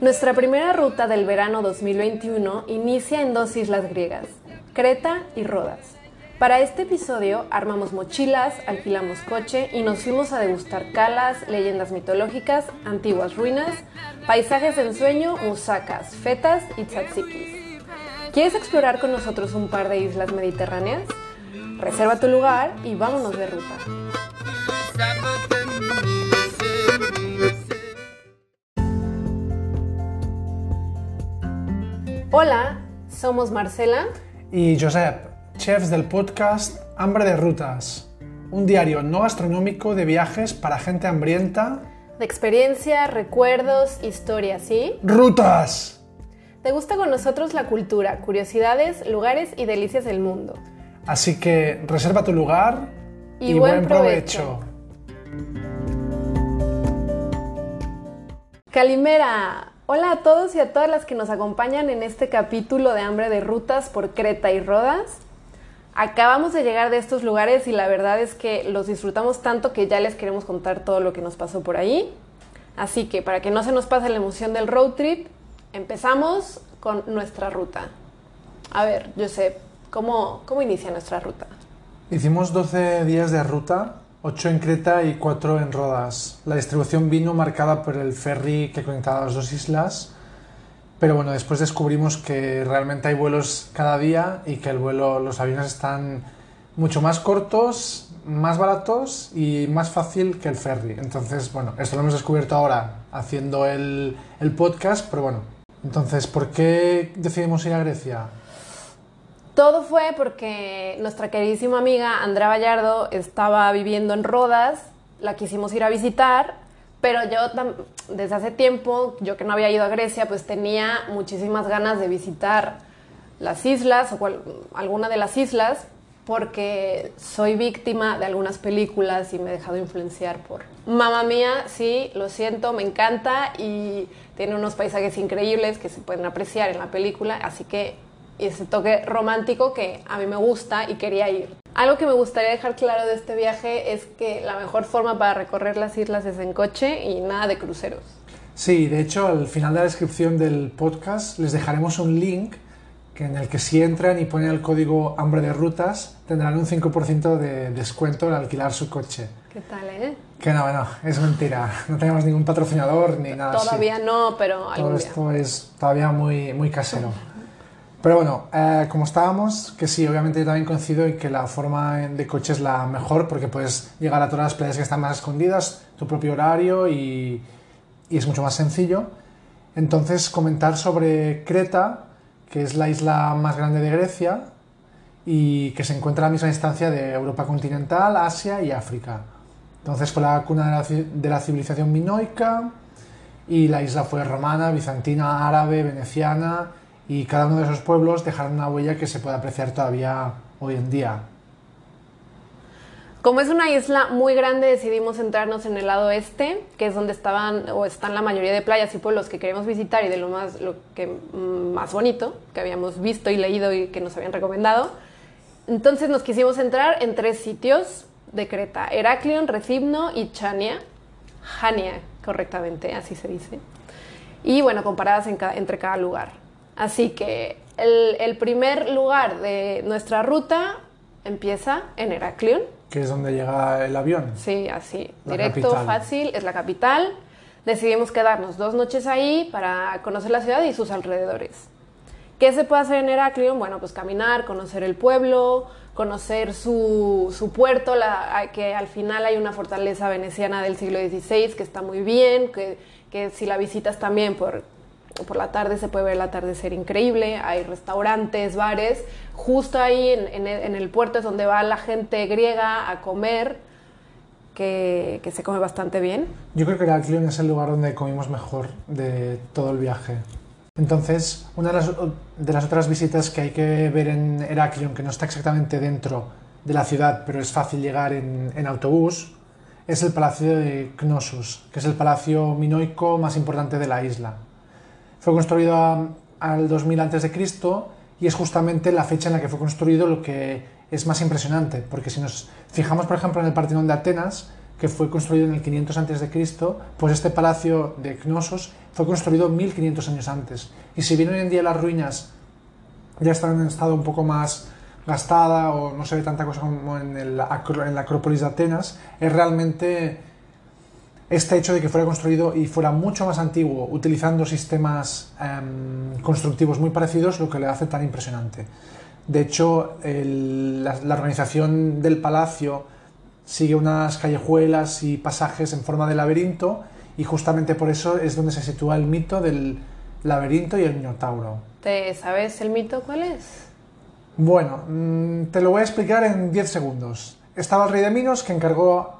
Nuestra primera ruta del verano 2021 inicia en dos islas griegas, Creta y Rodas. Para este episodio armamos mochilas, alquilamos coche y nos fuimos a degustar calas, leyendas mitológicas, antiguas ruinas, paisajes de ensueño, musacas, fetas y tzatziki's. ¿Quieres explorar con nosotros un par de islas mediterráneas? Reserva tu lugar y vámonos de ruta. Hola, somos Marcela y Josep, chefs del podcast Hambre de Rutas, un diario no gastronómico de viajes para gente hambrienta. De experiencia, recuerdos, historias, ¿sí? ¡Rutas! ¿Te gusta con nosotros la cultura, curiosidades, lugares y delicias del mundo? Así que reserva tu lugar y, buen, provecho. Calimera. Hola a todos y a todas las que nos acompañan en este capítulo de Hambre de Rutas por Creta y Rodas. Acabamos de llegar de estos lugares y la verdad es que los disfrutamos tanto que ya les queremos contar todo lo que nos pasó por ahí. Así que para que no se nos pase la emoción del road trip, empezamos con nuestra ruta. A ver, Josep, ¿cómo, cómo inicia nuestra ruta? Hicimos 12 días de ruta 8 en Creta y 4 en Rodas. La distribución vino marcada por el ferry que conectaba las dos islas, pero bueno, después descubrimos que realmente hay vuelos cada día y que el vuelo, los aviones están mucho más cortos, más baratos y más fácil que el ferry. Entonces, bueno, esto lo hemos descubierto ahora haciendo el, el podcast, pero bueno. Entonces, ¿por qué decidimos ir a Grecia? Todo fue porque nuestra queridísima amiga Andrea Vallardo estaba viviendo en Rodas, la quisimos ir a visitar, pero yo desde hace tiempo, yo que no había ido a Grecia, pues tenía muchísimas ganas de visitar las islas o alguna de las islas porque soy víctima de algunas películas y me he dejado influenciar por Mamá mía, sí, lo siento, me encanta y tiene unos paisajes increíbles que se pueden apreciar en la película, así que ese toque romántico que a mí me gusta y quería ir. Algo que me gustaría dejar claro de este viaje es que la mejor forma para recorrer las islas es en coche y nada de cruceros. Sí, de hecho al final de la descripción del podcast les dejaremos un link que en el que si entran y ponen el código hambre de rutas tendrán un 5% de descuento al alquilar su coche. ¿Qué tal, eh? Que no, no, es mentira. No tenemos ningún patrocinador ni nada Todavía no, pero Todo esto es todavía muy, muy casero. Pero bueno, eh, como estábamos, que sí, obviamente yo también coincido en que la forma de coche es la mejor porque puedes llegar a todas las playas que están más escondidas, tu propio horario y, y es mucho más sencillo. Entonces, comentar sobre Creta, que es la isla más grande de Grecia y que se encuentra a la misma distancia de Europa continental, Asia y África. Entonces fue la cuna de la, de la civilización minoica y la isla fue romana, bizantina, árabe, veneciana y cada uno de esos pueblos dejaron una huella que se puede apreciar todavía hoy en día. Como es una isla muy grande, decidimos centrarnos en el lado este, que es donde estaban o están la mayoría de playas y pueblos que queremos visitar y de lo más, lo que, mm, más bonito que habíamos visto y leído y que nos habían recomendado. Entonces nos quisimos centrar en tres sitios de Creta, Heraklion, Recibno y Chania. Jania, correctamente, así se dice. Y bueno, comparadas entre cada lugar. Así que el, primer lugar de nuestra ruta empieza en Heraklion. Que es donde llega el avión. Sí, así, directo, fácil, es la capital. Decidimos quedarnos dos noches ahí para conocer la ciudad y sus alrededores. ¿Qué se puede hacer en Heraklion? Bueno, pues caminar, conocer el pueblo, conocer su, su puerto, la, que al final hay una fortaleza veneciana del siglo XVI que está muy bien, que, que si la visitas también por por la tarde se puede ver el atardecer increíble, hay restaurantes, bares, justo ahí en, el puerto es donde va la gente griega a comer, que, se come bastante bien. Yo creo que Heraklion es el lugar donde comimos mejor de todo el viaje. Entonces, una de las, otras visitas que hay que ver en Heraklion, que no está exactamente dentro de la ciudad, pero es fácil llegar en, en autobús, es el Palacio de Knossos, que es el palacio minoico más importante de la isla. Fue construido al 2000 a.C. y es justamente la fecha en la que fue construido lo que es más impresionante, porque si nos fijamos, por ejemplo, en el Partenón de Atenas, que fue construido en el 500 a.C., pues este palacio de Knossos fue construido 1500 años antes. Y si bien hoy en día las ruinas ya están en estado un poco más gastada o no se ve tanta cosa como en la Acrópolis de Atenas, es realmente este hecho de que fuera construido y fuera mucho más antiguo, utilizando sistemas em, constructivos muy parecidos, lo que le hace tan impresionante. De hecho, la, la, organización del palacio sigue unas callejuelas y pasajes en forma de laberinto y justamente por eso es donde se sitúa el mito del laberinto y el minotauro. ¿Te sabes el mito cuál es? Bueno, mm, te lo voy a explicar en 10 segundos. Estaba el rey de Minos que encargó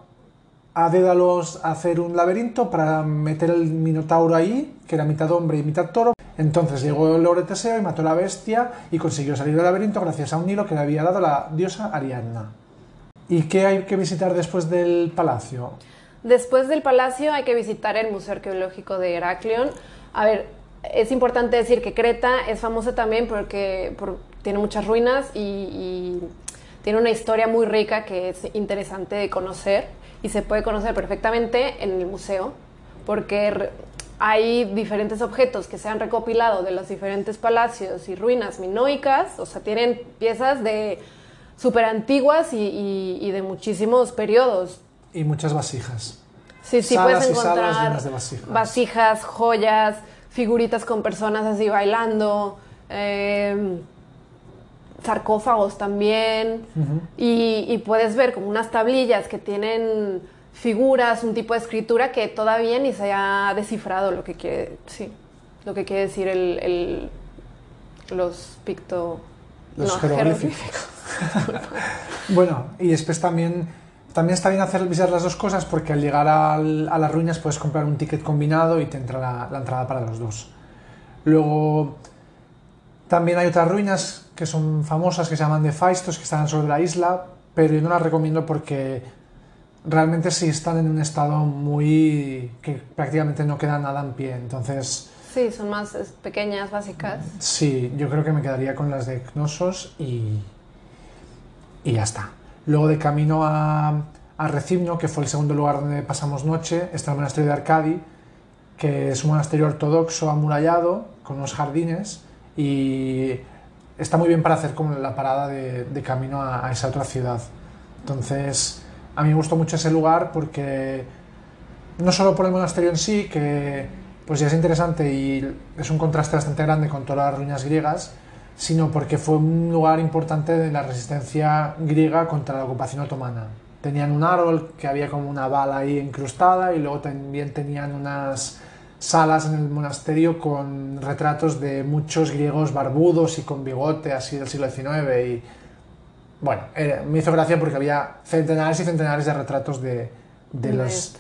a Dédalos a hacer un laberinto para meter el minotauro ahí, que era mitad hombre y mitad toro. Entonces llegó el lord Teseo y mató a la bestia y consiguió salir del laberinto gracias a un hilo que le había dado la diosa Ariadna. ¿Y qué hay que visitar después del palacio? Después del palacio hay que visitar el Museo Arqueológico de Heraclión. A ver, es importante decir que Creta es famosa también porque tiene muchas ruinas y, tiene una historia muy rica que es interesante de conocer y se puede conocer perfectamente en el museo porque hay diferentes objetos que se han recopilado de los diferentes palacios y ruinas minoicas, o sea, tienen piezas de súper antiguas y, de muchísimos periodos. Y muchas vasijas. Sí, sí, puedes encontrar vasijas. joyas, figuritas con personas así bailando. Eh, sarcófagos también y, puedes ver como unas tablillas que tienen figuras, un tipo de escritura que todavía ni se ha descifrado lo que quiere, sí, lo que quiere decir el, los picto... Los jeroglíficos. bueno, y después también, también está bien hacer visitar las dos cosas porque al llegar a las ruinas puedes comprar un ticket combinado y te entra la, la entrada para los dos. Luego también hay otras ruinas que son famosas que se llaman de Faistos, que están sobre la isla, pero yo no las recomiendo porque realmente sí están en un estado muy que prácticamente no queda nada en pie. Entonces. Sí, son más pequeñas, básicas. Sí, yo creo que me quedaría con las de Cnosos y. y ya está. Luego de camino a, a Recimno, que fue el segundo lugar donde pasamos noche, está el monasterio de Arcadi, que es un monasterio ortodoxo amurallado, con unos jardines y está muy bien para hacer como la parada de, camino a, esa otra ciudad. Entonces, a mí me gustó mucho ese lugar porque no solo por el monasterio en sí, que pues ya es interesante y es un contraste bastante grande con todas las ruinas griegas, sino porque fue un lugar importante de la resistencia griega contra la ocupación otomana. Tenían un árbol que había como una bala ahí incrustada y luego también tenían unas salas en el monasterio con retratos de muchos griegos barbudos y con bigote así del siglo XIX y bueno, me hizo gracia porque había centenares y centenares de retratos de, de, los...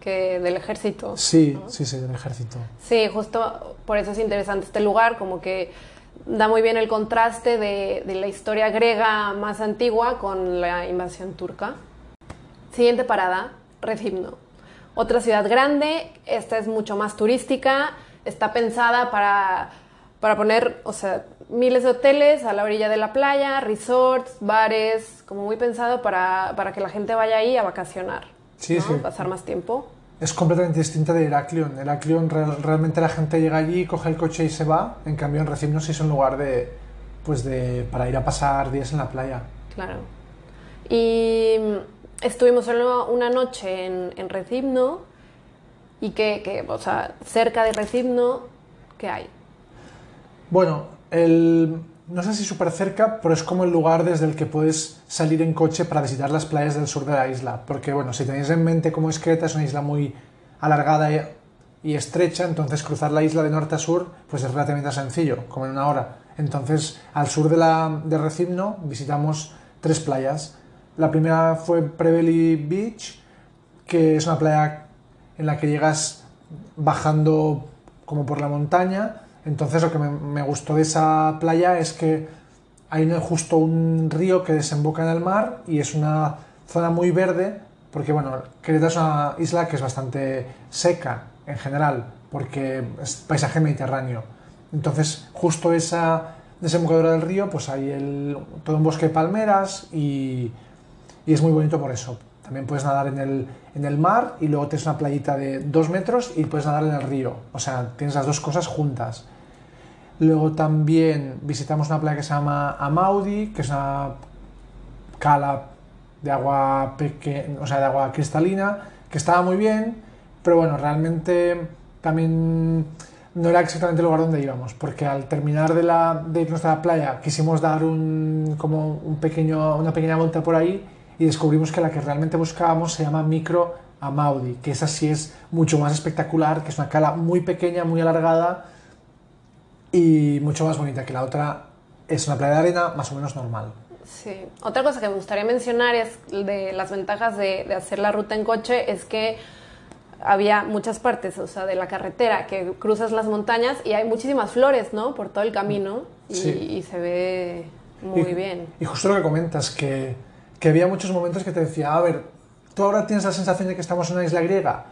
que del ejército. Sí, sí, sí, del ejército. Sí, justo por eso es interesante este lugar, como que da muy bien el contraste de, de la historia griega más antigua con la invasión turca. Siguiente parada, Recimno. Otra ciudad grande, esta es mucho más turística, está pensada para, para poner, o sea, miles de hoteles a la orilla de la playa, resorts, bares, como muy pensado para, para que la gente vaya ahí a vacacionar, sí, sí. pasar más tiempo. Es completamente distinta de Heraclion. Heraclion realmente la gente llega allí, coge el coche y se va. En cambio en Recimno sí es un lugar de, pues de, para ir a pasar días en la playa. Claro. Y estuvimos solo una noche en, en Recibno y que, o sea, cerca de Recibno, ¿qué hay? Bueno, el, no sé si súper cerca, pero es como el lugar desde el que puedes salir en coche para visitar las playas del sur de la isla. Porque, bueno, si tenéis en mente cómo es Creta, es una isla muy alargada y, estrecha, entonces cruzar la isla de norte a sur pues es relativamente sencillo, como en una hora. Entonces, al sur de, la, de Recibno visitamos tres playas la primera fue Prevely Beach, que es una playa en la que llegas bajando como por la montaña. Entonces lo que me, gustó de esa playa es que hay justo un río que desemboca en el mar y es una zona muy verde, porque bueno, Creta es una isla que es bastante seca en general, porque es paisaje mediterráneo. Entonces justo esa desembocadura del río, pues hay todo un bosque de palmeras y y es muy bonito por eso. También puedes nadar en el, en el mar y luego tienes una playita de dos metros y puedes nadar en el río. O sea, tienes las dos cosas juntas. Luego también visitamos una playa que se llama Amaudi, que es una cala de agua pequeña, o sea, de agua cristalina, que estaba muy bien, pero bueno, realmente también no era exactamente el lugar donde íbamos, porque al terminar de, la, de irnos a la playa quisimos dar un, como un pequeño, una pequeña vuelta por ahí y descubrimos que la que realmente buscábamos se llama Micro Amaudi, que esa sí es mucho más espectacular, que es una cala muy pequeña, muy alargada y mucho más bonita que la otra. Es una playa de arena más o menos normal. Sí. Otra cosa que me gustaría mencionar es de las ventajas de, de hacer la ruta en coche es que había muchas partes, o sea, de la carretera que cruzas las montañas y hay muchísimas flores, ¿no? Por todo el camino y, Sí. y se ve muy y, bien. Y justo lo que comentas, que, que había muchos momentos que te decía, a ver, ¿tú ahora tienes la sensación de que estamos en una isla griega?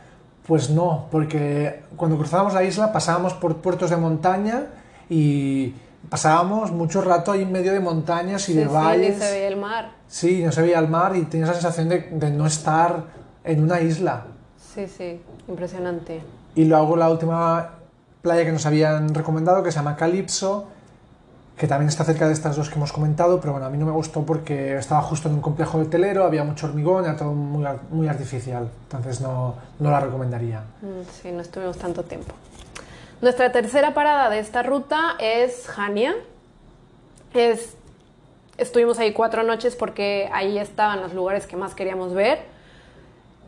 Pues no, porque cuando cruzábamos la isla pasábamos por puertos de montaña y pasábamos mucho rato ahí en medio de montañas y Sí, de sí, valles. y se ve el mar. Sí, no se veía el mar y tenías la sensación de, de no estar en una isla. Sí, sí, impresionante. Y luego la última playa que nos habían recomendado, que se llama Calypso, que también está cerca de estas dos que hemos comentado, pero bueno, a mí no me gustó porque estaba justo en un complejo hotelero, había mucho hormigón, era todo muy, muy artificial, entonces no, no la recomendaría. Mm, Sí, no estuvimos tanto tiempo. Nuestra tercera parada de esta ruta es Jania. Es, estuvimos ahí cuatro noches porque ahí estaban los lugares que más queríamos ver.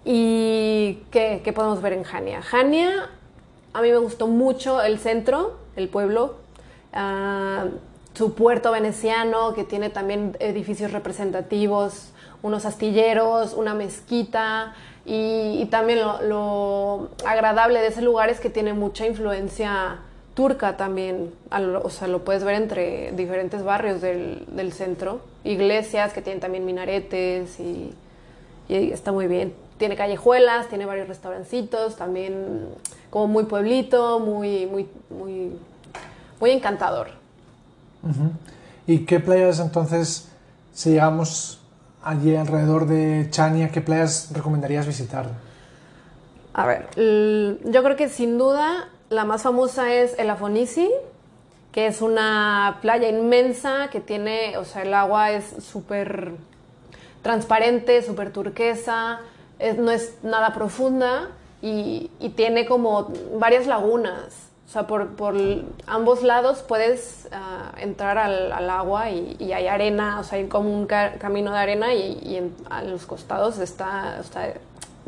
¿Y qué, qué podemos ver en Jania? Jania, a mí me gustó mucho el centro, el pueblo, ah, su puerto veneciano que tiene también edificios representativos, unos astilleros, una mezquita y, también lo, agradable de ese lugar es que tiene mucha influencia turca también, o sea, lo puedes ver entre diferentes barrios del, del centro, iglesias que tienen también minaretes y, y está muy bien. Tiene callejuelas, tiene varios restaurancitos, también como muy pueblito, muy, muy, muy, muy encantador. ¿Y qué playas entonces, si llegamos allí alrededor de Chania, qué playas recomendarías visitar? A ver, yo creo que sin duda la más famosa es el Afonisi, que es una playa inmensa que tiene, o sea, el agua es súper transparente, súper turquesa, es- no es nada profunda y tiene como varias lagunas. O sea, por, por ambos lados puedes ah, entrar al, al agua y, y hay arena, o sea, hay como un ca- camino de arena y, y en- a los costados está, está-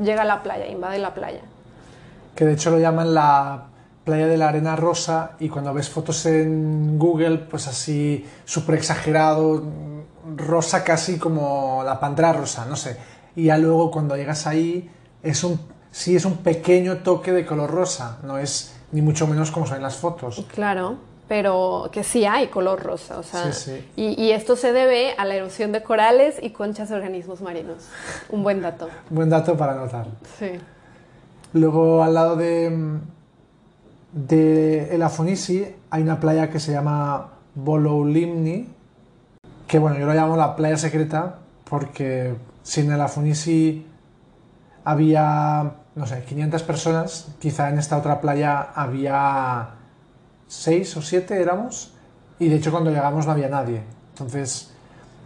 llega a la playa, invade la playa. Que de hecho lo llaman la playa de la arena rosa y cuando ves fotos en Google, pues así súper exagerado, rosa casi como la pantera rosa, no sé. Y ya luego cuando llegas ahí, es un, sí es un pequeño toque de color rosa, no es ni mucho menos como son en las fotos. Claro, pero que sí hay color rosa, o sea, Sí, sí. Y, y esto se debe a la erosión de corales y conchas de organismos marinos. Un buen dato. Buen dato para anotar. Sí. Luego al lado de, de el Afonisi hay una playa que se llama Bolowlimni, que bueno, yo lo llamo la playa secreta porque sin el Afonisi había, no sé, 500 personas, quizá en esta otra playa había 6 o 7 éramos, y de hecho cuando llegamos no había nadie. Entonces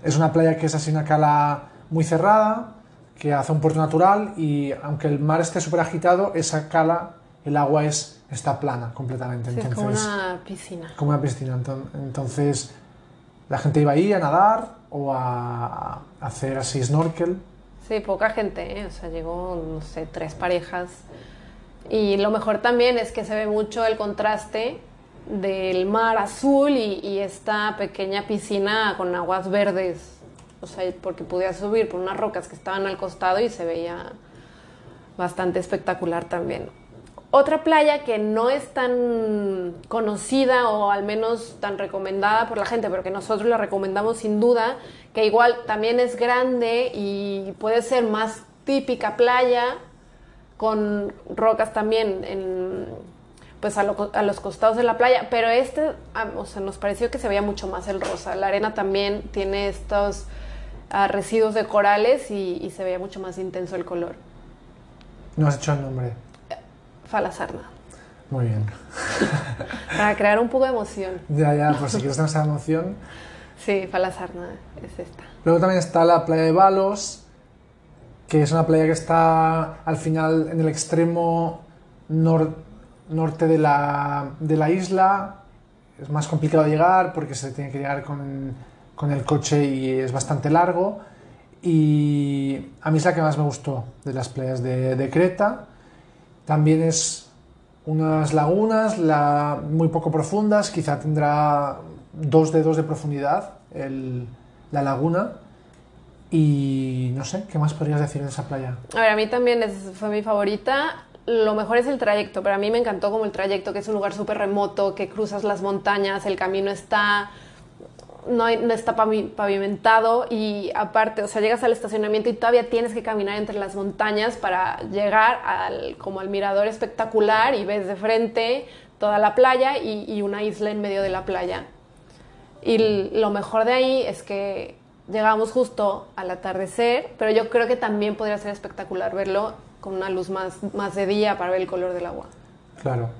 es una playa que es así una cala muy cerrada, que hace un puerto natural y aunque el mar esté súper agitado, esa cala, el agua es, está plana completamente. Sí, es Entonces, como una piscina. como una piscina. Enton- Entonces, la gente iba ahí a nadar o a hacer así snorkel. Sí, poca gente, ¿eh? o sea, llegó, no sé, tres parejas. Y lo mejor también es que se ve mucho el contraste del mar azul y, y esta pequeña piscina con aguas verdes. O sea, porque podías subir por unas rocas que estaban al costado y se veía bastante espectacular también. Otra playa que no es tan conocida o al menos tan recomendada por la gente, pero que nosotros la recomendamos sin duda, que igual también es grande y puede ser más típica playa, con rocas también en, pues a, lo- a los costados de la playa, pero este, ah, o sea, nos pareció que se veía mucho más el rosa. La arena también tiene estos a residuos de corales y, y se veía mucho más intenso el color. No has hecho el nombre. Falasarna. Muy bien. Para crear un poco de emoción. Ya, ya, pues si quieres tener esa emoción. Sí, Falasarna es esta. Luego también está la playa de Balos, que es una playa que está al final en el extremo nor- norte de la, de la isla. Es más complicado llegar porque se tiene que llegar con, con el coche y es bastante largo. Y a mí es la que más me gustó de las playas de, de Creta. También es unas lagunas la- muy poco profundas, quizá tendrá dos dedos de profundidad el- la laguna. Y no sé, ¿qué más podrías decir de esa playa? A ver, a mí también es- fue mi favorita. Lo mejor es el trayecto, pero a mí me encantó como el trayecto, que es un lugar súper remoto, que cruzas las montañas, el camino está no, está pavi- pavimentado y aparte, o sea, llegas al estacionamiento y todavía tienes que caminar entre las montañas para llegar al, como al mirador espectacular y ves de frente toda la playa y, y una isla en medio de la playa. Y lo mejor de ahí es que llegamos justo al atardecer, pero yo creo que también podría ser espectacular verlo con una luz más, más de día para ver el color del agua. Claro.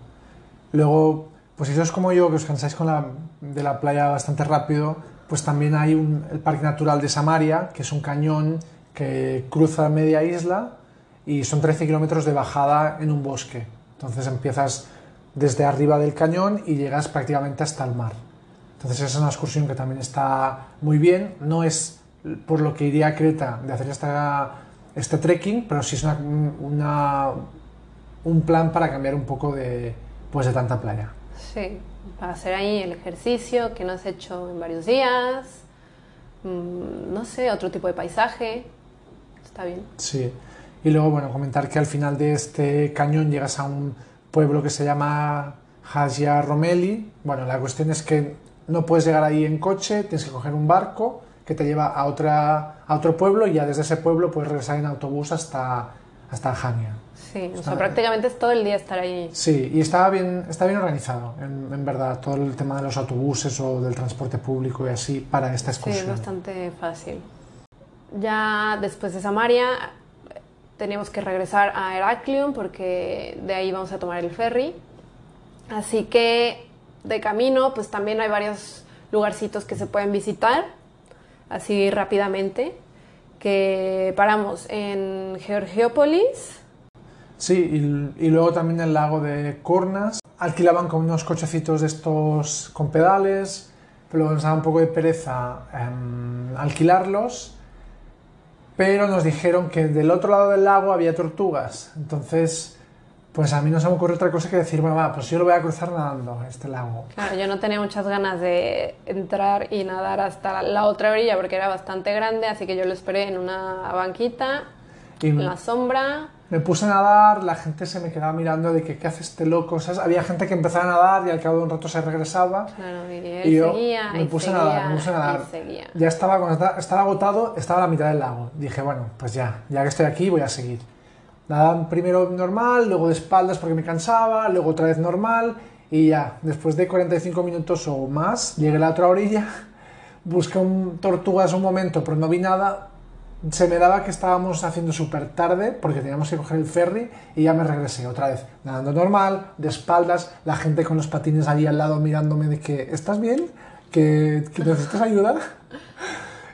Luego, pues si sois como yo, que os cansáis con la, de la playa bastante rápido, pues también hay un- el Parque Natural de Samaria, que es un cañón que cruza media isla y son 13 kilómetros de bajada en un bosque. Entonces empiezas desde arriba del cañón y llegas prácticamente hasta el mar. Entonces esa es una excursión que también está muy bien. No es por lo que iría a Creta de hacer esta, este trekking, pero sí es una, una- un plan para cambiar un poco de, pues de tanta playa. Sí, para hacer ahí el ejercicio que no has hecho en varios días, mm, no sé, otro tipo de paisaje, está bien. Sí. Y luego, bueno, comentar que al final de este cañón llegas a un pueblo que se llama Hagia Romeli. Bueno, la cuestión es que no puedes llegar ahí en coche, tienes que coger un barco que te lleva a, otra, a otro pueblo y ya desde ese pueblo puedes regresar en autobús hasta, hasta Hania. Sí, o Está- sea, prácticamente es todo el día estar ahí. Sí, y estaba bien, está bien organizado, en, en verdad, todo el tema de los autobuses o del transporte público y así para esta Sí, es excursión. bastante fácil. Ya después de Samaria teníamos que regresar a Heraklion porque de ahí vamos a tomar el ferry. Así que de camino pues también hay varios lugarcitos que se pueden visitar así rápidamente. Que paramos en Georgiópolis. Sí, y, y luego también el lago de Kurnas. Alquilaban con unos cochecitos de estos con pedales, pero nos daba un poco de pereza em, alquilarlos. Pero nos dijeron que del otro lado del lago había tortugas. Entonces, pues a mí no se me ocurre otra cosa que decir, bueno, va, pues yo lo voy a cruzar nadando, este lago. Claro, yo no tenía muchas ganas de entrar y nadar hasta la otra orilla porque era bastante grande, así que yo lo esperé en una banquita, Y en la sombra. Me puse a nadar, la gente se me quedaba mirando de que qué hace este loco. ¿sabes? Había gente que empezaba a nadar y al cabo de un rato se regresaba. Claro, y él Y yo seguía, me puse a nadar, me puse a nadar. Ya estaba, cuando estaba, estaba agotado, estaba a la mitad del lago. Dije, bueno, pues ya, ya que estoy aquí, voy a seguir. Nada, primero normal, luego de espaldas porque me cansaba, luego otra vez normal y ya, después de 45 minutos o más, llegué a la otra orilla, busqué un, tortugas un momento, pero no vi nada. Se me daba que estábamos haciendo súper tarde porque teníamos que coger el ferry y ya me regresé otra vez, nadando normal, de espaldas, la gente con los patines ahí al lado mirándome de que, ¿estás bien? ¿Que, que necesitas ayuda?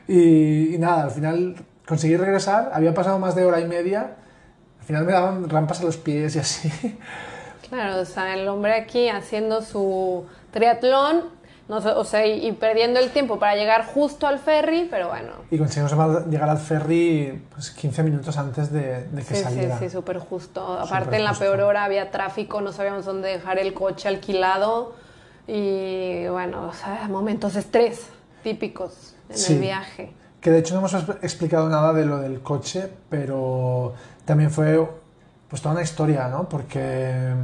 Y, y nada, al final conseguí regresar, había pasado más de hora y media, al final me daban rampas a los pies y así. Claro, o sea, el hombre aquí haciendo su triatlón, no sé, o sea, y, y perdiendo el tiempo para llegar justo al ferry, pero bueno. Y conseguimos llegar al ferry pues, 15 minutos antes de, de que Sí, sí, saliera. sí, súper justo. Aparte, en la justo. peor hora había tráfico, no sabíamos dónde dejar el coche alquilado. Y bueno, o sea, momentos de estrés típicos en Sí. el viaje. Que de hecho no hemos expl- explicado nada de lo del coche, pero también fue pues toda una historia, ¿no? Porque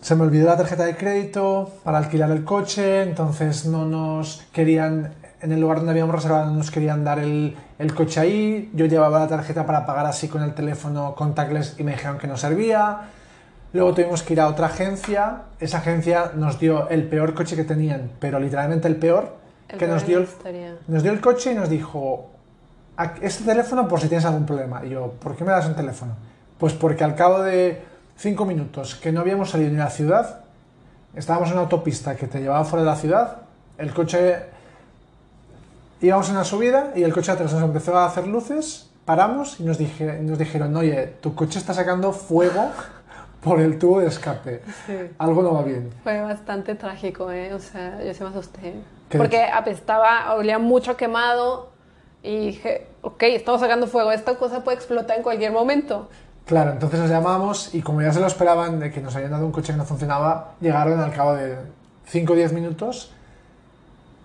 se me olvidó la tarjeta de crédito para alquilar el coche, entonces no nos querían, en el lugar donde habíamos reservado, no nos querían dar el, el coche ahí. Yo llevaba la tarjeta para pagar así con el teléfono contactless y me dijeron que no servía. Luego tuvimos que ir a otra agencia. Esa agencia nos dio el peor coche que tenían, pero literalmente el peor, El que peor nos dio el, nos dio el coche y nos dijo, "A- este teléfono por si tienes algún problema. Y yo, ¿por qué me das un teléfono? Pues porque al cabo de cinco minutos que no habíamos salido ni de la ciudad, estábamos en una autopista que te llevaba fuera de la ciudad, el coche íbamos en la subida y el coche atrás nos empezó a hacer luces, paramos y nos, dije, nos dijeron, oye, tu coche está sacando fuego por el tubo de escape. Sí. Algo no va bien. Fue bastante trágico, ¿eh? O sea, yo sí me asusté. Porque apestaba, olía mucho quemado y dije, ok, estamos sacando fuego, esta cosa puede explotar en cualquier momento. Claro, entonces nos llamamos y como ya se lo esperaban de que nos habían dado un coche que no funcionaba, llegaron al cabo de 5 o 10 minutos,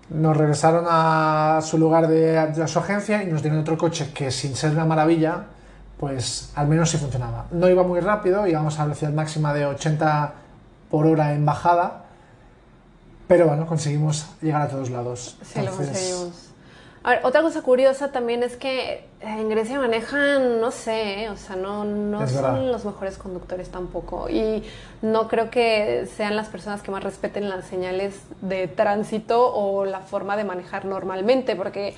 nos regresaron a su lugar de, de su agencia y nos dieron otro coche que sin ser una maravilla, pues al menos sí funcionaba. No iba muy rápido, íbamos a velocidad máxima de 80 por hora en bajada, pero bueno, conseguimos llegar a todos lados. Sí, lo Entonces, conseguimos. A ver, otra cosa curiosa también es que en Grecia manejan, no sé, ¿eh? o sea, no, no son los mejores conductores tampoco. Y no creo que sean las personas que más respeten las señales de tránsito o la forma de manejar normalmente, porque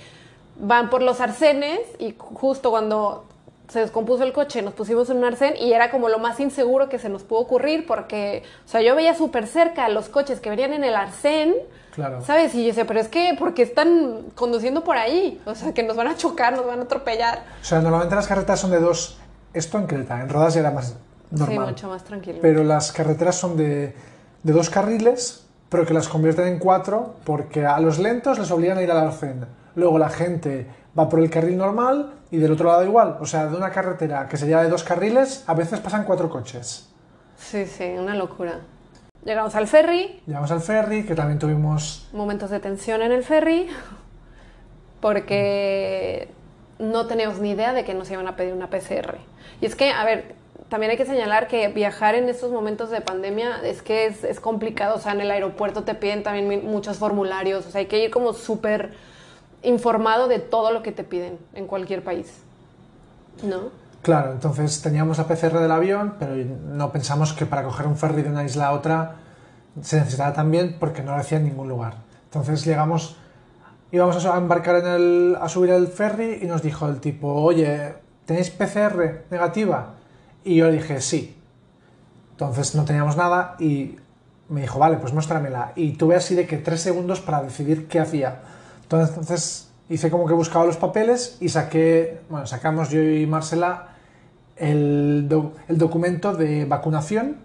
van por los arcenes y justo cuando se descompuso el coche nos pusimos en un arcén y era como lo más inseguro que se nos pudo ocurrir porque, o sea, yo veía súper cerca los coches que venían en el arcén. Claro. ¿Sabes? Y yo decía, pero es que, ¿por qué están conduciendo por ahí? O sea, que nos van a chocar, nos van a atropellar. O sea, normalmente las carreteras son de dos, esto en Creta, en Rodas ya era más normal. Sí, mucho más tranquilo. pero las carreteras son de, de dos carriles, pero que las convierten en cuatro porque a los lentos les obligan a ir al arcén. Luego la gente va por el carril normal y del otro lado igual. O sea, de una carretera que sería de dos carriles, a veces pasan cuatro coches. Sí, sí, una locura. Llegamos al ferry, Llegamos al ferry, que también tuvimos... momentos de tensión en el ferry, porque no teníamos ni idea de que nos iban a pedir una PCR. Y es que, a ver, también hay que señalar que viajar en estos momentos de pandemia es que es, es complicado. O sea, en el aeropuerto te piden también muchos formularios. O sea, hay que ir como súper informado de todo lo que te piden en cualquier país. ¿No? Claro, entonces teníamos la PCR del avión, pero no pensamos que para coger un ferry de una isla a otra se necesitaba también porque no lo hacía en ningún lugar. Entonces llegamos, íbamos a embarcar en el, a subir el ferry y nos dijo el tipo, oye, ¿tenéis PCR negativa? Y yo dije, sí. Entonces no teníamos nada y me dijo, vale, pues muéstramela. Y tuve así de que tres segundos para decidir qué hacía. Entonces hice como que buscaba los papeles y saqué, bueno, sacamos yo y Marcela el, el documento de vacunación,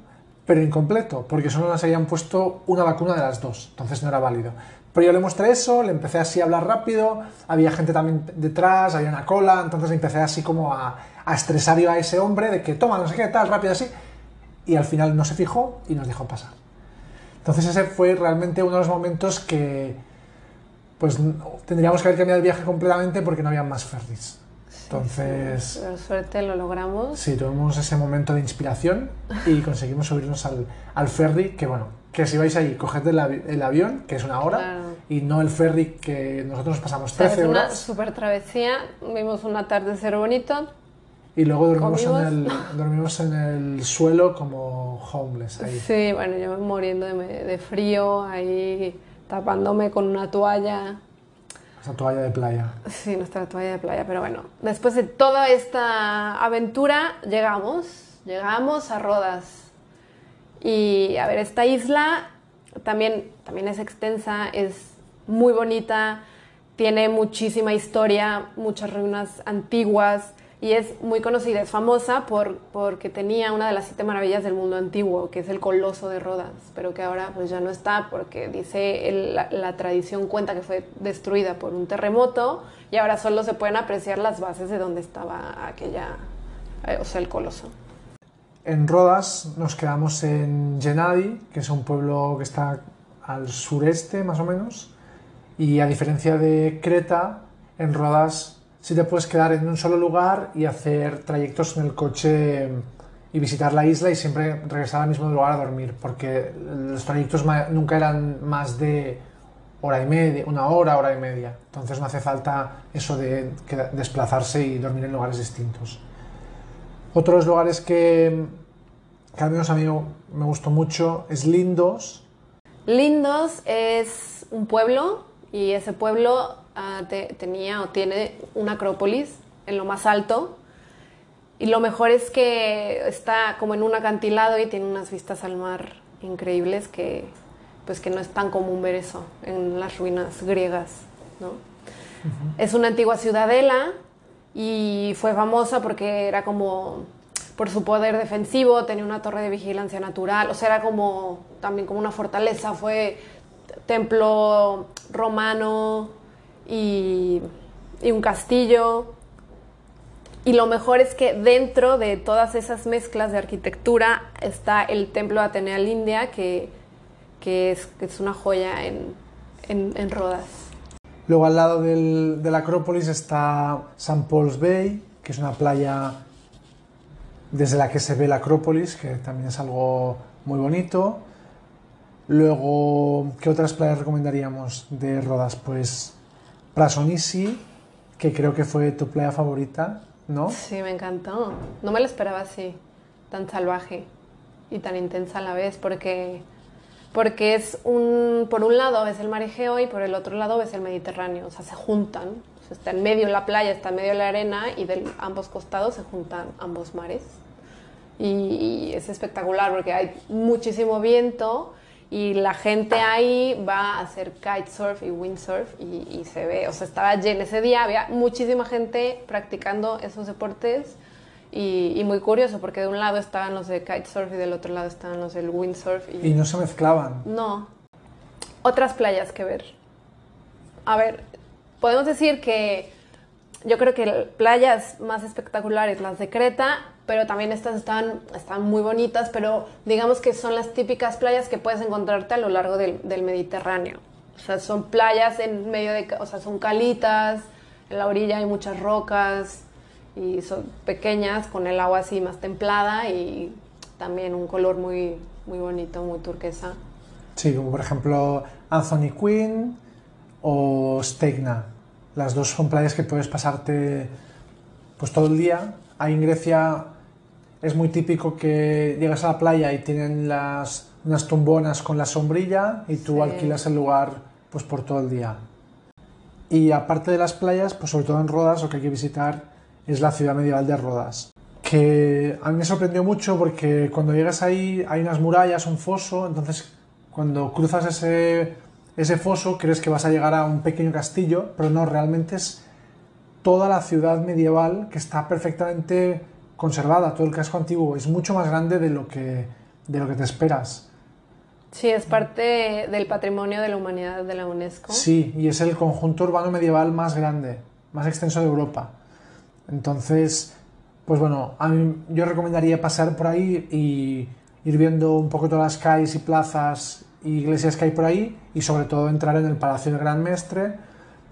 pero incompleto, porque solo nos habían puesto una vacuna de las dos, entonces no era válido. Pero yo le mostré eso, le empecé así a hablar rápido, había gente también detrás, había una cola, entonces empecé así como a, a estresar yo a ese hombre de que toma, no sé qué, tal, rápido así, y al final no se fijó y nos dejó pasar. Entonces ese fue realmente uno de los momentos que pues tendríamos que haber cambiado el viaje completamente porque no había más ferries. Entonces, Por suerte lo logramos. sí, tuvimos ese momento de inspiración y conseguimos subirnos al, al ferry, que bueno, que si vais ahí, coged el, avi- el avión, que es una hora, Claro. y no el ferry que nosotros nos pasamos O sea, 13 es una horas super travesía. Vimos un atardecer bonito. y luego dormimos en, el, dormimos en el suelo como homeless ahí. Sí, bueno, yo muriendo de, de frío, ahí tapándome con una toalla. Esa toalla de playa. Sí, nuestra toalla de playa, pero bueno, después de toda esta aventura, llegamos, llegamos a Rodas. Y a ver, esta isla también, también es extensa, es muy bonita, tiene muchísima historia, muchas ruinas antiguas y es muy conocida, es famosa por, porque tenía una de las siete maravillas del mundo antiguo, que es el Coloso de Rodas, pero que ahora pues ya no está porque dice el- la, la tradición cuenta que fue destruida por un terremoto y ahora solo se pueden apreciar las bases de donde estaba aquella, eh, o sea, el Coloso. En Rodas nos quedamos en Gennady, que es un pueblo que está al sureste más o menos, y a diferencia de Creta, en Rodas sí te puedes quedar en un solo lugar y hacer trayectos en el coche y visitar la isla y siempre regresar al mismo lugar a dormir, porque los trayectos nunca eran más de hora y media, una hora, hora y media. Entonces no hace falta eso de desplazarse y dormir en lugares distintos. Otros lugares que, que al menos a mí me gustó mucho es Lindos. Lindos es un pueblo y ese pueblo ah, te- tenía o tiene una acrópolis en lo más alto. Y lo mejor es que está como en un acantilado y tiene unas vistas al mar increíbles que pues que no es tan común ver eso en las ruinas griegas, ¿no? Es una antigua ciudadela y fue famosa porque era como por su poder defensivo, tenía una torre de vigilancia natural, o sea, era como también como una fortaleza, fue templo romano y, un castillo. Y lo mejor es que dentro de todas esas mezclas de arquitectura está el templo de Atenea que, que, es, es una joya en, en, en Rodas. Luego al lado del, de la Acrópolis está St. Paul's Bay, que es una playa desde la que se ve la Acrópolis, que también es algo muy bonito. Luego, ¿qué otras playas recomendaríamos de Rodas? Pues Prasonisi, que creo que fue tu playa favorita, ¿no? Sí, me encantó. No me lo esperaba así, tan salvaje y tan intensa a la vez, porque, porque es un, por un lado ves el mar Egeo y por el otro lado ves el Mediterráneo, o sea, se juntan. Está en medio la playa, está en medio la arena y de ambos costados se juntan ambos mares. Y es espectacular porque hay muchísimo viento y la gente ahí va a hacer kitesurf y windsurf y, y se ve, o sea, estaba lleno ese día, había muchísima gente practicando esos deportes y, y muy curioso porque de un lado estaban los de kitesurf y del otro lado estaban los del windsurf y, Y no se mezclaban. no. Otras playas que ver. A ver, podemos decir que yo creo que playas más espectaculares las de Creta, pero también estas están, están muy bonitas, pero digamos que son las típicas playas que puedes encontrarte a lo largo del, del Mediterráneo. O sea, son playas en medio de, o sea, son calitas, en la orilla hay muchas rocas y son pequeñas con el agua así más templada y también un color muy, muy bonito, muy turquesa. Sí, como por ejemplo Anthony Quinn o Stegna. Las dos son playas que puedes pasarte pues todo el día. Ahí en Grecia es muy típico que llegas a la playa y tienen las, unas tumbonas con la sombrilla y tú Sí. alquilas el lugar pues por todo el día. Y aparte de las playas, pues sobre todo en Rodas lo que hay que visitar es la ciudad medieval de Rodas. Que a mí me sorprendió mucho porque cuando llegas ahí hay unas murallas, un foso, entonces cuando cruzas ese, ese foso crees que vas a llegar a un pequeño castillo, pero no, realmente es toda la ciudad medieval que está perfectamente conservada, todo el casco antiguo, es mucho más grande de lo que, de lo que te esperas. Sí, es parte del patrimonio de la humanidad de la UNESCO. Sí, y es el conjunto urbano medieval más grande, más extenso de Europa. Entonces, pues bueno, a mí, yo recomendaría pasar por ahí y ir viendo un poco todas las calles y plazas y iglesias que hay por ahí y sobre todo entrar en el Palacio del Gran Mestre,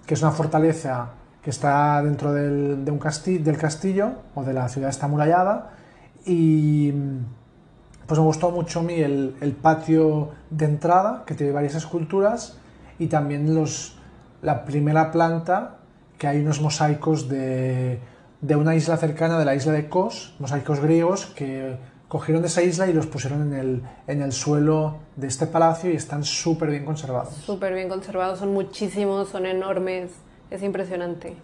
que es una fortaleza que está dentro del, de un casti- del castillo o de la ciudad esta amurallada y pues me gustó mucho a mí el, el patio de entrada, que tiene varias esculturas, y también los, la primera planta, que hay unos mosaicos de, de una isla cercana, de la isla de Kos, mosaicos griegos, que cogieron de esa isla y los pusieron en el, en el suelo de este palacio y están súper bien conservados. Súper bien conservados, son muchísimos, son enormes, es impresionante.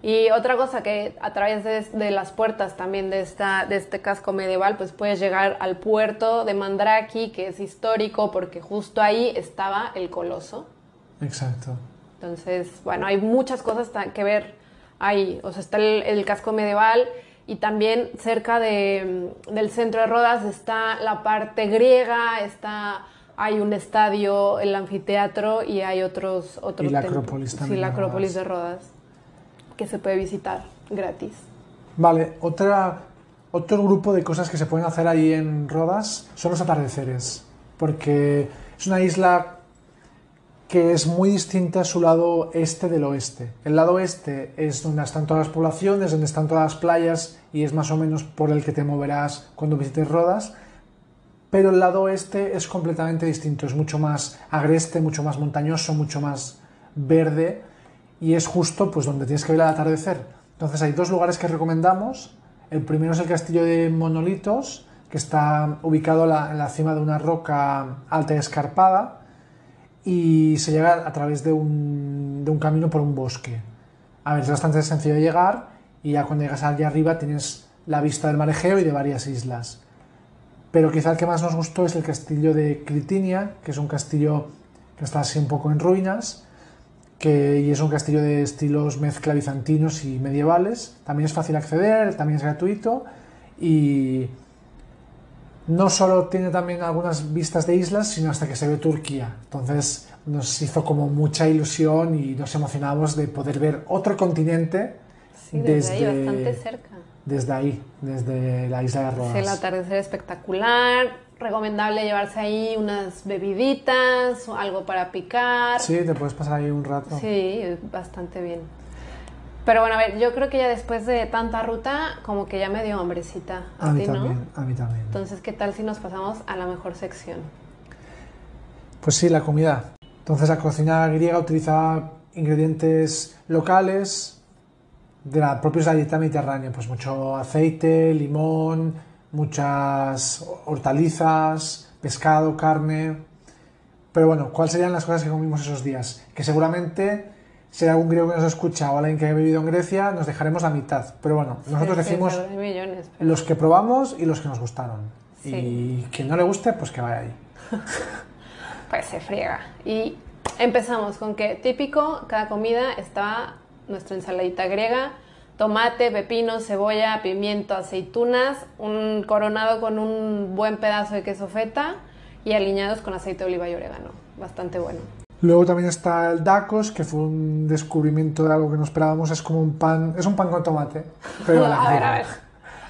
Y otra cosa que a través de, de las puertas también de, esta, de este casco medieval, pues puedes llegar al puerto de Mandraki, que es histórico porque justo ahí estaba el coloso. Exacto. Entonces, bueno, hay muchas cosas que ver ahí. O sea, está el, el casco medieval y también cerca de, mm, del centro de Rodas está la parte griega, está, hay un estadio, el anfiteatro y hay otros... otros Y la Acrópolis Sí, también la de Acrópolis de Rodas, que se puede visitar gratis. Vale, otra, otro grupo de cosas que se pueden hacer ahí en Rodas son los atardeceres, porque es una isla que es muy distinta a su lado este del oeste. El lado este es donde están todas las poblaciones, donde están todas las playas y es más o menos por el que te moverás cuando visites Rodas, pero el lado oeste es completamente distinto, es mucho más agreste, mucho más montañoso, mucho más verde y es justo pues donde tienes que ver el atardecer. Entonces hay dos lugares que recomendamos. El primero es el castillo de Monolitos, que está ubicado en la cima de una roca alta y escarpada y se llega a través de un, camino por un bosque. A ver, es bastante sencillo de llegar y ya cuando llegas allá arriba tienes la vista del mar y de varias islas. Pero quizá el que más nos gustó es el castillo de Critinia, que es un castillo que está así un poco en ruinas, que, y es un castillo de estilos mezcla bizantinos y medievales. También es fácil acceder, también es gratuito y no solo tiene también algunas vistas de islas, sino hasta que se ve Turquía. Entonces nos hizo como mucha ilusión y nos emocionamos de poder ver otro continente Sí, desde, ahí, bastante cerca. Desde ahí, desde la isla de Rodas. Sí, el atardecer espectacular. Recomendable llevarse ahí unas bebiditas, algo para picar. Sí, te puedes pasar ahí un rato. Sí, bastante bien. Pero bueno, a ver, yo creo que ya después de tanta ruta, como que ya me dio hambrecita. A, A, mí ti, ¿no? también, a mí también. Entonces, ¿qué tal si nos pasamos a la mejor sección? Pues sí, la comida. Entonces la cocina griega utilizaba ingredientes locales de la propia dieta mediterránea, pues mucho aceite, limón, muchas hortalizas, pescado, carne. Pero bueno, ¿cuáles serían las cosas que comimos esos días? Que seguramente si hay algún griego que nos escucha o alguien que ha vivido en Grecia, nos dejaremos la mitad. Pero bueno, nosotros decimos millones. pero- los que probamos y los que nos gustaron. Sí. Y quien no le guste, pues que vaya ahí. Pues se friega. Y empezamos con que típico, cada comida estaba nuestra ensaladita griega, tomate, pepino, cebolla, pimiento, aceitunas, un coronado con un buen pedazo de queso feta y aliñados con aceite de oliva y orégano. Bastante bueno. Luego también está el Dacos, que fue un descubrimiento de algo que no esperábamos. Es como un pan, es un pan con tomate, pero a la A ver, griega. a ver.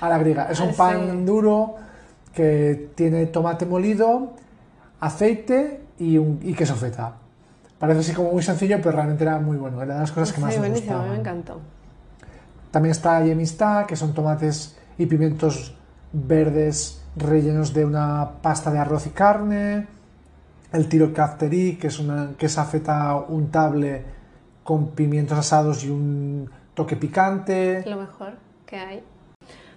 A la griega. Es un pan sí. duro que tiene tomate molido, aceite y, un, y queso feta. Parece así como muy sencillo, pero realmente era muy bueno. Era de las cosas que más nos buenísimo, a mí me gustaban. encantó. También está yemistá, que son tomates y pimientos verdes rellenos de una pasta de arroz y carne. El tiro kafteri, que es una que es feta untable con pimientos asados y un toque picante. Lo mejor que hay.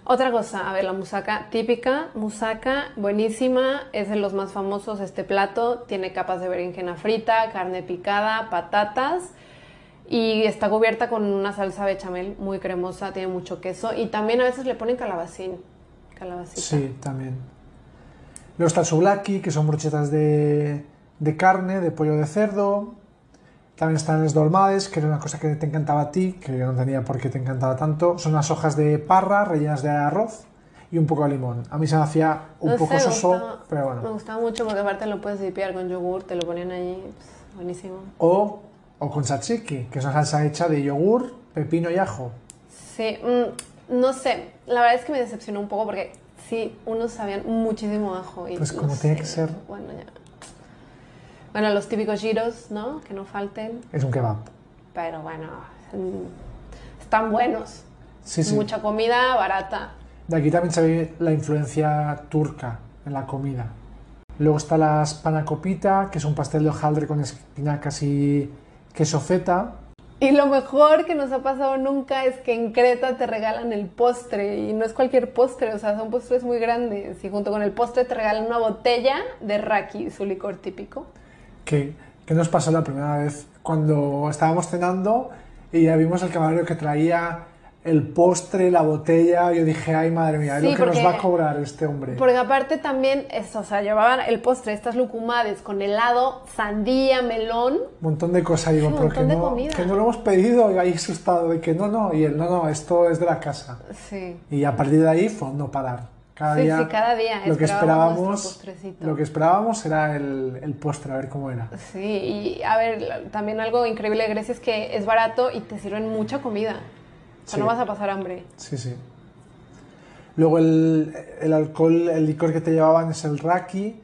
Otra cosa, a ver, la musaca típica, musaca buenísima, es de los más famosos este plato, tiene capas de berenjena frita, carne picada, patatas y está cubierta con una salsa bechamel muy cremosa, tiene mucho queso y también a veces le ponen calabacín, calabacita. Sí, también. Luego está el souvlaki, que son brochetas de, de carne, de pollo de cerdo. También están los dolmades, que era una cosa que te encantaba a ti, que yo no tenía por qué te encantaba tanto. Son las hojas de parra rellenas de arroz y un poco de limón. A mí se me hacía un No poco sé, me soso, gustaba- pero Me bueno. gustaba mucho porque aparte lo puedes dipear con yogur, te lo ponían allí, pues, buenísimo. O, o con tzatziki, que es una salsa hecha de yogur, pepino y ajo. Sí, mm, no sé, la verdad es que me decepcionó un poco porque sí, unos sabían muchísimo ajo. Y Pues no como tiene sé, que ser. Bueno, ya. Bueno, los típicos giros, ¿no? Que no falten, Es un kebab. pero bueno, están buenos. Sí, sí. Mucha comida barata. De aquí también se ve la influencia turca en la comida. Luego está la spanakopita, que es un pastel de hojaldre con espinacas y queso feta. Y lo mejor que nos ha pasado nunca es que en Creta te regalan el postre y no es cualquier postre, o sea, son postres muy grandes y junto con el postre te regalan una botella de raki, su licor típico. Que, que nos pasó la primera vez cuando estábamos cenando y ya vimos el camarero que traía el postre, la botella. Yo dije, ay madre mía, Sí, lo que nos porque- va a cobrar este hombre. Porque aparte también, es, o sea, llevaban el postre, estas lucumades con helado, sandía, melón. Un montón de cosas. Digo, Sí, un pero que montón de no, que no lo hemos pedido. Y ahí asustado de que no, no. Y él, no, no, esto es de la casa. Sí. Y a partir de ahí fue no parar. Cada Sí, día, sí, cada día lo que esperábamos lo que esperábamos era el, el postre, a ver cómo era. Sí, y a ver, también algo increíble de Grecia es que es barato y te sirven mucha comida. O sea, Sí. no vas a pasar hambre. Sí, sí. Luego el, el alcohol, el licor que te llevaban es el raki,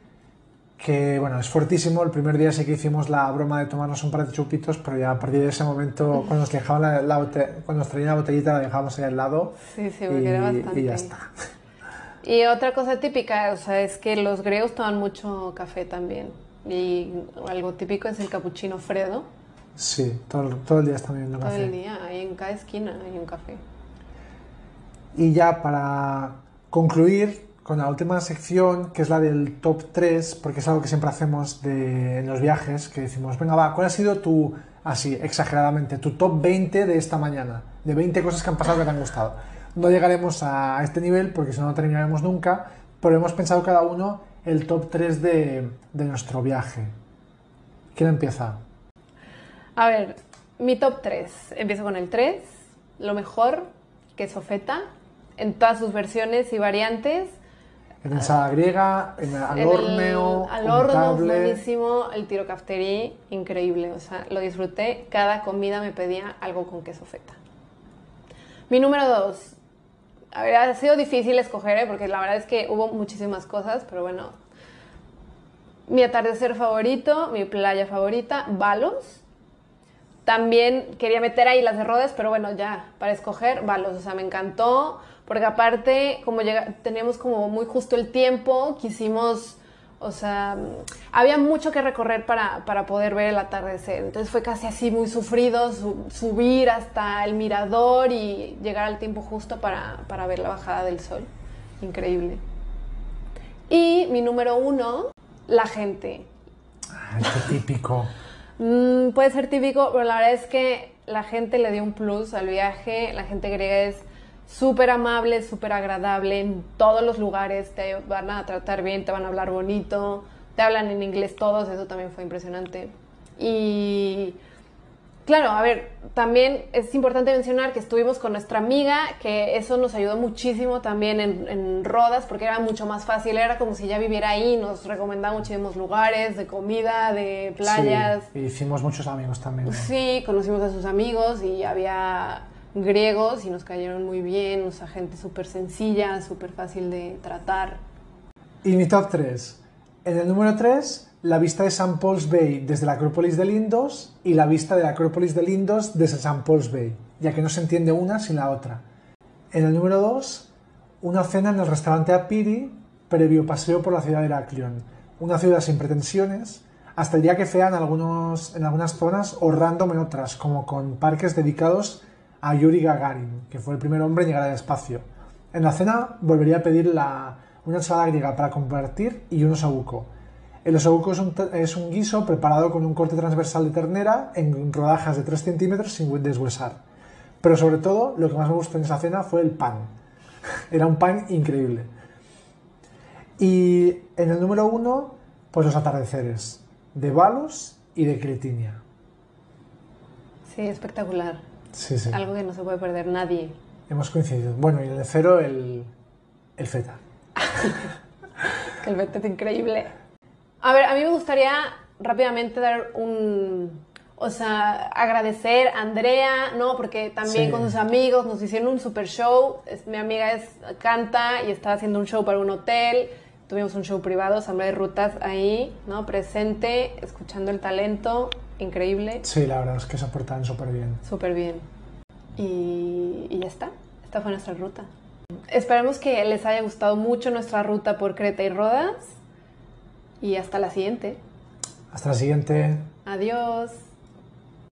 que bueno, es fuertísimo. El primer día sí que hicimos la broma de tomarnos un par de chupitos, pero ya a partir de ese momento, cuando nos, dejaban la, la cuando nos traían la botellita, la dejábamos ahí al lado Sí, sí, porque y, era bastante. y ya está. Y otra cosa típica, o sea, es que los griegos toman mucho café también. Y algo típico es el cappuccino Fredo. Sí, todo, todo el día están bebiendo Todo café. el día, ahí en cada esquina hay un café. Y ya para concluir con la última sección, que es la del top 3, porque es algo que siempre hacemos de, en los viajes, que decimos, venga, va, ¿cuál ha sido tu, así, exageradamente, tu top 20 de esta mañana? De 20 cosas que han pasado que te han gustado. No llegaremos a este nivel porque si no, no terminaremos nunca, pero hemos pensado cada uno el top 3 de, de nuestro viaje. ¿Quién empieza? A ver, mi top 3. Empiezo con el 3. Lo mejor, queso feta, en todas sus versiones y variantes. En ensalada griega, en, al al horno, buenísimo. El tiro cafterí, increíble. O sea, lo disfruté. Cada comida me pedía algo con queso feta. Mi número 2. Ha sido difícil escoger, ¿eh? porque la verdad es que hubo muchísimas cosas, pero bueno. Mi atardecer favorito, mi playa favorita, Balos también quería meter ahí las de Rodas, pero bueno, ya, para escoger, Balos, o sea, me encantó, porque aparte, como llega, teníamos como muy justo el tiempo, quisimos, o sea, había mucho que recorrer para, para poder ver el atardecer, entonces fue casi así muy sufrido subir hasta el mirador y llegar al tiempo justo para, para ver la bajada del sol, increíble. Y mi número uno, la gente. Ay, qué típico. Mm, puede ser típico, pero la verdad es que la gente le dio un plus al viaje. La gente griega es súper amable, súper agradable en todos los lugares. Te van a tratar bien, te van a hablar bonito, te hablan en inglés todos. Eso también fue impresionante. Y Claro, a ver, también es importante mencionar que estuvimos con nuestra amiga, que eso nos ayudó muchísimo también en, Rodas, porque era mucho más fácil, era como si ya viviera ahí, nos recomendaba muchísimos lugares de comida, de playas. Sí, hicimos muchos amigos también. Sí, conocimos a sus amigos y había griegos y nos cayeron muy bien, o gente súper sencilla, súper fácil de tratar. Y mi top 3. En el número 3 la vista de St. Paul's Bay desde la Acrópolis de Lindos y la vista de la Acrópolis de Lindos desde St. Paul's Bay, ya que no se entiende una sin la otra. En el número 2, una cena en el restaurante Apiri previo paseo por la ciudad de Heraklion, una ciudad sin pretensiones, hasta el día que fean algunos, en algunas zonas o random en otras, como con parques dedicados a Yuri Gagarin, que fue el primer hombre en llegar al espacio. En la cena volvería a pedir una ensalada griega para compartir y un osabuco el osobuco es un, guiso preparado con un corte transversal de ternera en rodajas de 3 centímetros sin deshuesar. Pero sobre todo, lo que más me gustó en esa cena fue el pan. Era un pan increíble. Y en el número uno, pues los atardeceres de Balos y de Cretinia. Sí, espectacular. Sí, sí. Algo que no se puede perder nadie. Hemos coincidido. Bueno, y el de cero, el, el feta. que el feta es increíble. A ver, a mí me gustaría rápidamente dar un, o sea, agradecer a Andrea, ¿no? Porque también con sus amigos nos hicieron un super show. mi amiga es, canta y está haciendo un show para un hotel. Tuvimos un show privado, Asamblea de Rutas ahí, ¿no? Presente, escuchando el talento, increíble. Sí, la verdad es que se aportan súper bien. Súper bien. Y, y ya está, esta fue nuestra ruta. Esperemos que les haya gustado mucho nuestra ruta por Creta y Rodas. Y hasta la siguiente. Hasta la siguiente. Adiós.